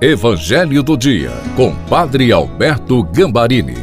Evangelho do Dia, com Padre Alberto Gambarini.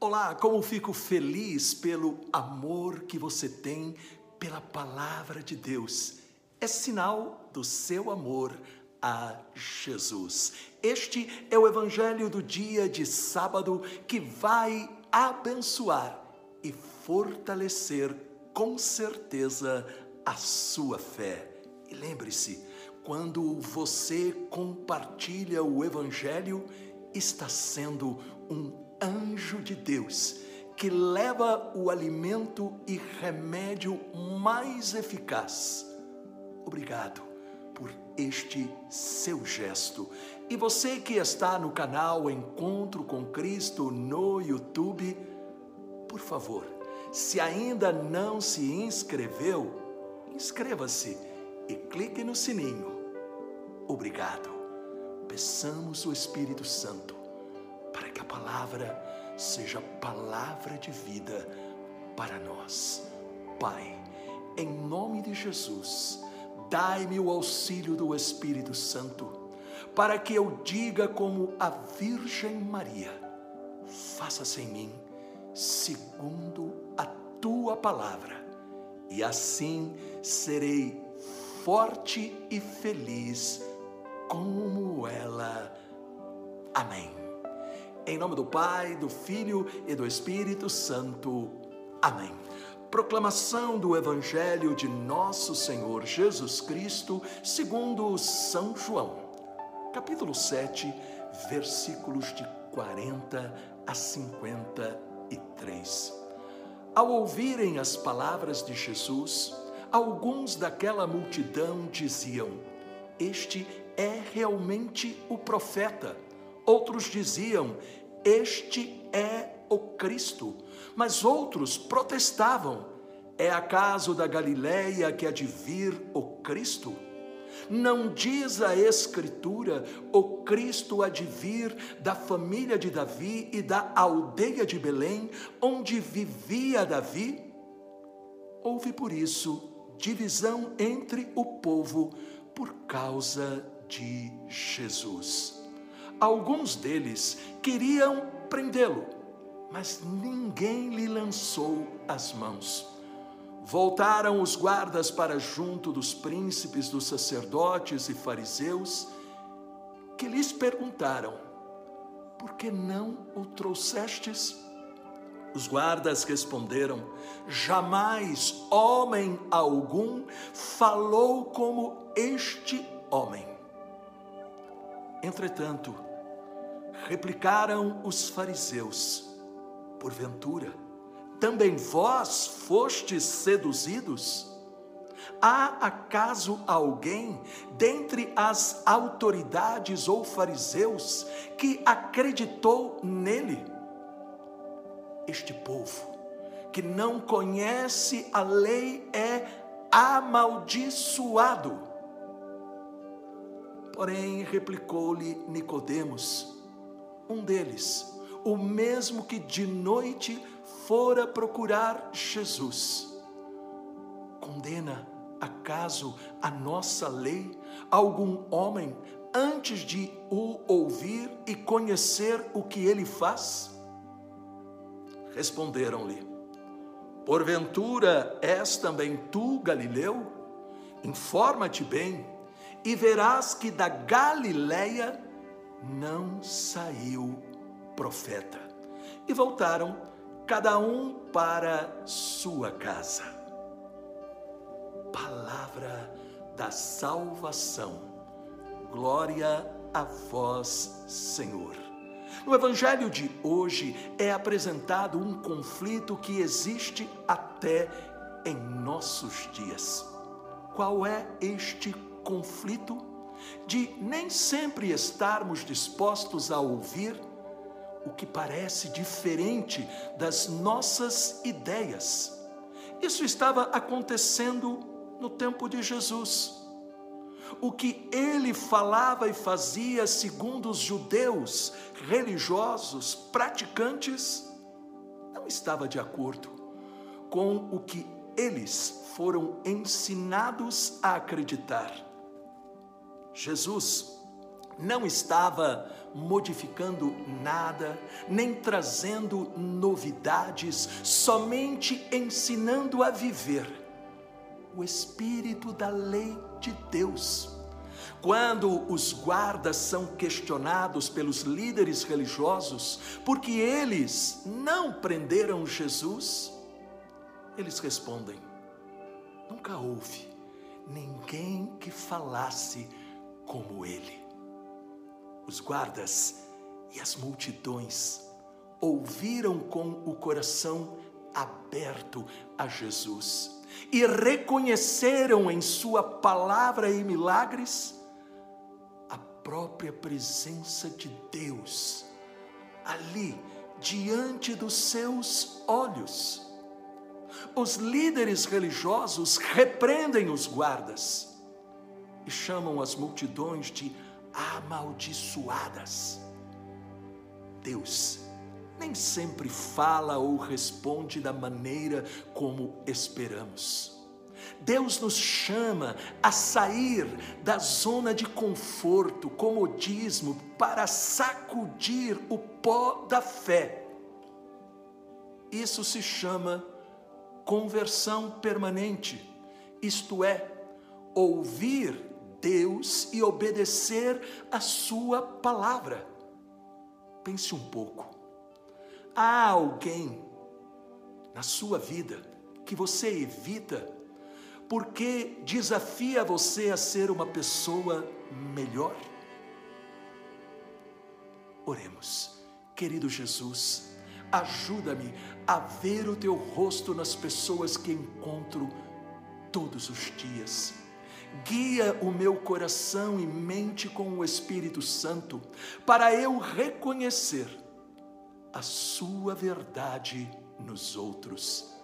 Olá, como fico feliz pelo amor que você tem pela palavra de Deus. É sinal do seu amor a Jesus. Este é o Evangelho do dia de sábado que vai abençoar e fortalecer com certeza a sua fé. E lembre-se, quando você compartilha o Evangelho, está sendo um anjo de Deus que leva o alimento e remédio mais eficaz. Obrigado por este seu gesto. E você que está no canal Encontro com Cristo no YouTube, por favor, se ainda não se inscreveu, inscreva-se e clique no sininho. Obrigado. Peçamos o Espírito Santo para que a palavra seja palavra de vida para nós. Pai, em nome de Jesus, dai-me o auxílio do Espírito Santo, para que eu diga como a Virgem Maria: faça-se em mim segundo a tua palavra, e assim serei forte e feliz como ela. Amém. Em nome do Pai, do Filho e do Espírito Santo. Amém. Proclamação do Evangelho de Nosso Senhor Jesus Cristo, segundo São João, capítulo 7, versículos de 40 a 50 3. Ao ouvirem as palavras de Jesus, alguns daquela multidão diziam: Este é realmente o profeta. Outros diziam: Este é o Cristo. Mas outros protestavam: É acaso da Galileia que há de vir o Cristo? Não diz a Escritura: o Cristo há de vir da família de Davi e da aldeia de Belém, onde vivia Davi? Houve por isso divisão entre o povo por causa de Jesus. Alguns deles queriam prendê-lo, mas ninguém lhe lançou as mãos. Voltaram os guardas para junto dos príncipes, dos sacerdotes e fariseus, que lhes perguntaram: Por que não o trouxestes? Os guardas responderam: Jamais homem algum falou como este homem. Entretanto, replicaram os fariseus: Porventura, também vós fostes seduzidos? Há acaso alguém dentre as autoridades ou fariseus que acreditou nele? Este povo que não conhece a lei é amaldiçoado. Porém, replicou-lhe Nicodemos, um deles, o mesmo que de noite fora procurar Jesus. Condena acaso a nossa lei algum homem antes de o ouvir e conhecer o que ele faz? Responderam-lhe: Porventura és também tu, Galileu? Informa-te bem e verás que da Galileia não saiu profeta. E voltaram cada um para sua casa. Palavra da salvação. Glória a vós, Senhor. No Evangelho de hoje é apresentado um conflito que existe até em nossos dias. Qual é este conflito? De nem sempre estarmos dispostos a ouvir o que parece diferente das nossas ideias. Isso estava acontecendo no tempo de Jesus. O que ele falava e fazia, segundo os judeus religiosos praticantes, não estava de acordo com o que eles foram ensinados a acreditar. Jesus não estava modificando nada, nem trazendo novidades, somente ensinando a viver o espírito da lei de Deus. Quando os guardas são questionados pelos líderes religiosos porque eles não prenderam Jesus, eles respondem: Nunca houve ninguém que falasse como ele. Os guardas e as multidões ouviram com o coração aberto a Jesus e reconheceram em Sua palavra e milagres a própria presença de Deus ali diante dos seus olhos. Os líderes religiosos repreendem os guardas e chamam as multidões de amaldiçoadas. Deus nem sempre fala ou responde da maneira como esperamos. Deus nos chama a sair da zona de conforto, comodismo, para sacudir o pó da fé. Isso se chama conversão permanente, isto é, ouvir Deus e obedecer a Sua palavra. Pense um pouco. Há alguém na sua vida que você evita porque desafia você a ser uma pessoa melhor? Oremos, querido Jesus, ajuda-me a ver o teu rosto nas pessoas que encontro todos os dias guia o meu coração e mente com o Espírito Santo, para eu reconhecer a Sua verdade nos outros.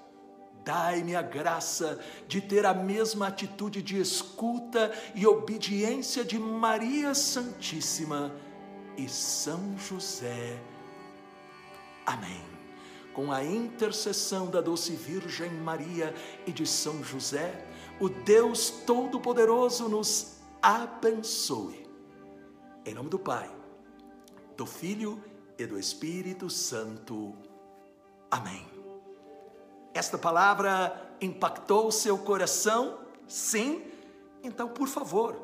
Dai-me a graça de ter a mesma atitude de escuta e obediência de Maria Santíssima e São José. Amém. Com a intercessão da doce Virgem Maria e de São José, o Deus Todo-Poderoso nos abençoe. Em nome do Pai, do Filho e do Espírito Santo. Amém. Esta palavra impactou seu coração? Sim? Então, por favor,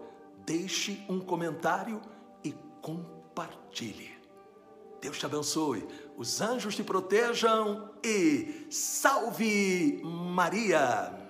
deixe um comentário e compartilhe. Deus te abençoe, os anjos te protejam e salve Maria!